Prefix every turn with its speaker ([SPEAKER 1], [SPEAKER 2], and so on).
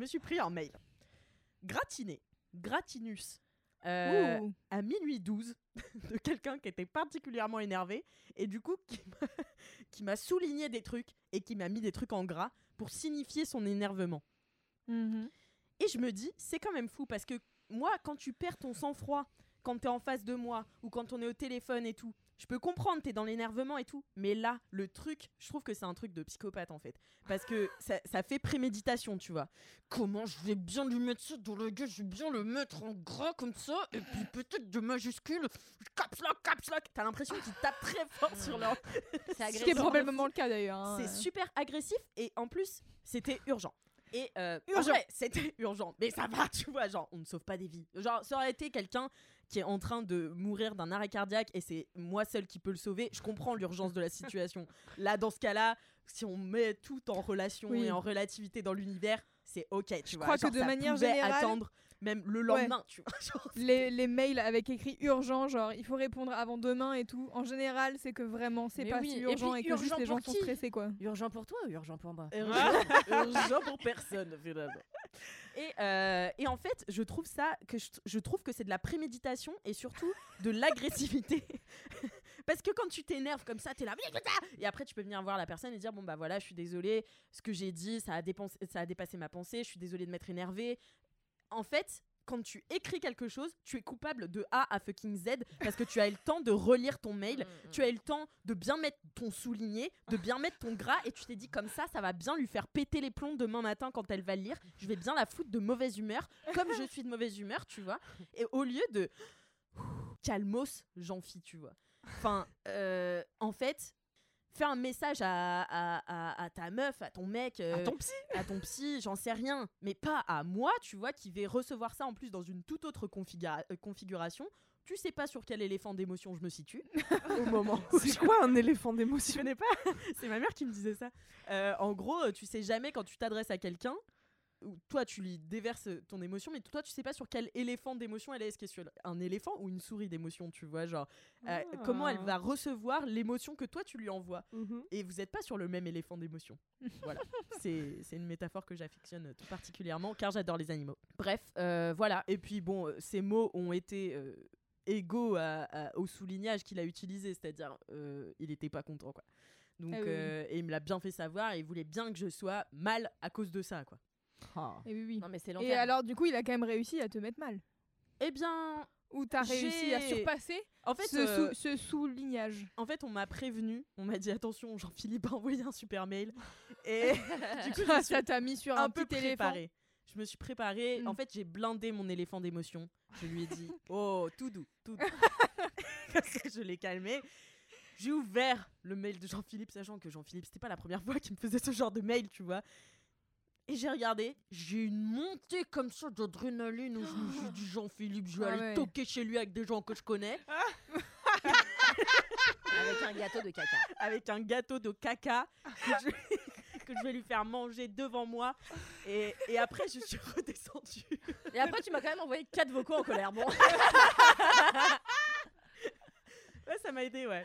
[SPEAKER 1] Je me suis pris un mail. Gratiné, gratinus, euh, à minuit 12, de quelqu'un qui était particulièrement énervé et du coup qui m'a- qui m'a souligné des trucs et qui m'a mis des trucs en gras pour signifier son énervement.
[SPEAKER 2] Mhm.
[SPEAKER 1] Et je me dis, c'est quand même fou parce que moi, quand tu perds ton sang-froid, quand t'es en face de moi ou quand on est au téléphone et tout, je peux comprendre, t'es dans l'énervement et tout. Mais là, le truc, je trouve que c'est un truc de psychopathe en fait. Parce que ça, ça fait préméditation, tu vois. Comment je vais bien lui mettre ça dans le gueule, je vais bien le mettre en gras comme ça, et puis peut-être de majuscule, caps lock, caps lock. T'as l'impression qu'ils tapent très fort sur leur.
[SPEAKER 2] Ce qui est probablement le cas d'ailleurs. hein.
[SPEAKER 1] C'est super agressif et en plus, c'était urgent. Et euh, en
[SPEAKER 2] Urgent.
[SPEAKER 1] c'était urgent. Mais ça va, tu vois, genre, on ne sauve pas des vies. Genre, ça aurait été quelqu'un qui est en train de mourir d'un arrêt cardiaque et c'est moi seul qui peux le sauver. Je comprends l'urgence de la situation. Là, dans ce cas-là, si on met tout en relation
[SPEAKER 2] Oui.
[SPEAKER 1] et en relativité dans l'univers, c'est ok, tu
[SPEAKER 2] Je
[SPEAKER 1] vois.
[SPEAKER 2] crois que de manière générale-
[SPEAKER 1] attendre même le lendemain, tu vois. genre,
[SPEAKER 2] Les, les mails avec écrit urgent, genre il faut répondre avant demain et tout. En général, c'est que vraiment c'est pas
[SPEAKER 3] oui,
[SPEAKER 2] si
[SPEAKER 3] et
[SPEAKER 2] urgent
[SPEAKER 3] puis
[SPEAKER 2] et, que juste
[SPEAKER 3] urgent
[SPEAKER 2] les gens sont stressés quoi.
[SPEAKER 3] Urgent pour toi ou urgent pour moi?
[SPEAKER 1] Urgent, pour personne finalement. Et, euh, et en fait, je trouve ça que je, je trouve que c'est de la préméditation et surtout de l'agressivité. Parce que quand tu t'énerves comme ça, t'es là, et après tu peux venir voir la personne et dire bon bah voilà, je suis désolé, ce que j'ai dit, ça a, dépensé, ça a dépassé ma pensée, je suis désolé de m'être énervé. En fait, quand tu écris quelque chose, tu es coupable de A à fucking Z parce que tu as eu le temps de relire ton mail, tu as eu le temps de bien mettre ton souligné, de bien mettre ton gras et tu t'es dit comme ça, ça va bien lui faire péter les plombs demain matin quand elle va le lire. Je vais bien la foutre de mauvaise humeur, comme je suis de mauvaise humeur, tu vois. Et au lieu de calmos, j'en fie, tu vois. Enfin, euh, en fait, fais un message à, à- à- à ta meuf, à ton mec, euh,
[SPEAKER 3] À ton psy
[SPEAKER 1] à ton psy, j'en sais rien, mais pas à moi, tu vois, qui vais recevoir ça en plus dans une toute autre configura- euh, configuration. Tu sais pas sur quel éléphant d'émotion je me situe au moment
[SPEAKER 4] C'est quoi un éléphant d'émotion?
[SPEAKER 1] Je connais pas? C'est ma mère qui me disait ça. Euh, en gros, tu sais jamais quand tu t'adresses à quelqu'un, toi tu lui déverses ton émotion, mais toi tu sais pas sur quel éléphant d'émotion elle est. Est-ce qu'elle est sur un éléphant ou une souris d'émotion, tu vois Genre, euh, comment elle va recevoir l'émotion que toi tu lui envoies?
[SPEAKER 4] Mhm.
[SPEAKER 1] Et vous n'êtes pas sur le même éléphant d'émotion. voilà. C'est une métaphore que j'affectionne tout particulièrement car j'adore les animaux. Bref, euh, voilà. Et puis bon, euh, ces mots ont été euh, égaux à- à- au soulignage qu'il a utilisé, c'est-à-dire euh, il était pas content quoi. Donc,
[SPEAKER 2] Ah oui,
[SPEAKER 1] euh, et il me l'a bien fait savoir et il voulait bien que je sois mal à cause de ça quoi.
[SPEAKER 2] Et oui, oui.
[SPEAKER 3] Non mais c'est
[SPEAKER 2] Et alors du coup, il a quand même réussi à te mettre mal.
[SPEAKER 1] Eh bien,
[SPEAKER 2] Ou t'as réussi à surpasser
[SPEAKER 1] en fait,
[SPEAKER 2] ce,
[SPEAKER 1] euh,
[SPEAKER 2] sou- ce soulignage.
[SPEAKER 1] En fait, on m'a prévenu, on m'a dit attention, Jean-Philippe a envoyé un super mail. Et du coup, je me suis
[SPEAKER 2] ça t'a mis sur
[SPEAKER 1] un,
[SPEAKER 2] un,
[SPEAKER 1] peu
[SPEAKER 2] petit éléphant.
[SPEAKER 1] préparée. Je me suis préparée.
[SPEAKER 2] Mm.
[SPEAKER 1] En fait, j'ai blindé mon éléphant d'émotion. Je lui ai dit Oh, tout doux, tout doux. Comme ça, je l'ai calmé. J'ai ouvert le mail de Jean-Philippe, sachant que Jean-Philippe, c'était pas la première fois qu'il me faisait ce genre de mail, tu vois. Et j'ai regardé, j'ai une montée comme ça d'adrénaline où je me suis dit Jean-Philippe, je vais
[SPEAKER 2] Ah
[SPEAKER 1] aller
[SPEAKER 2] ouais.
[SPEAKER 1] toquer chez lui avec des gens que je connais.
[SPEAKER 3] Avec un gâteau de caca.
[SPEAKER 1] avec un gâteau de caca que je, que je vais lui faire manger devant moi. Et, et après, je suis redescendue.
[SPEAKER 3] Et après tu m'as quand même envoyé quatre vocaux en colère. Bon.
[SPEAKER 1] Ouais, ça m'a aidé, ouais.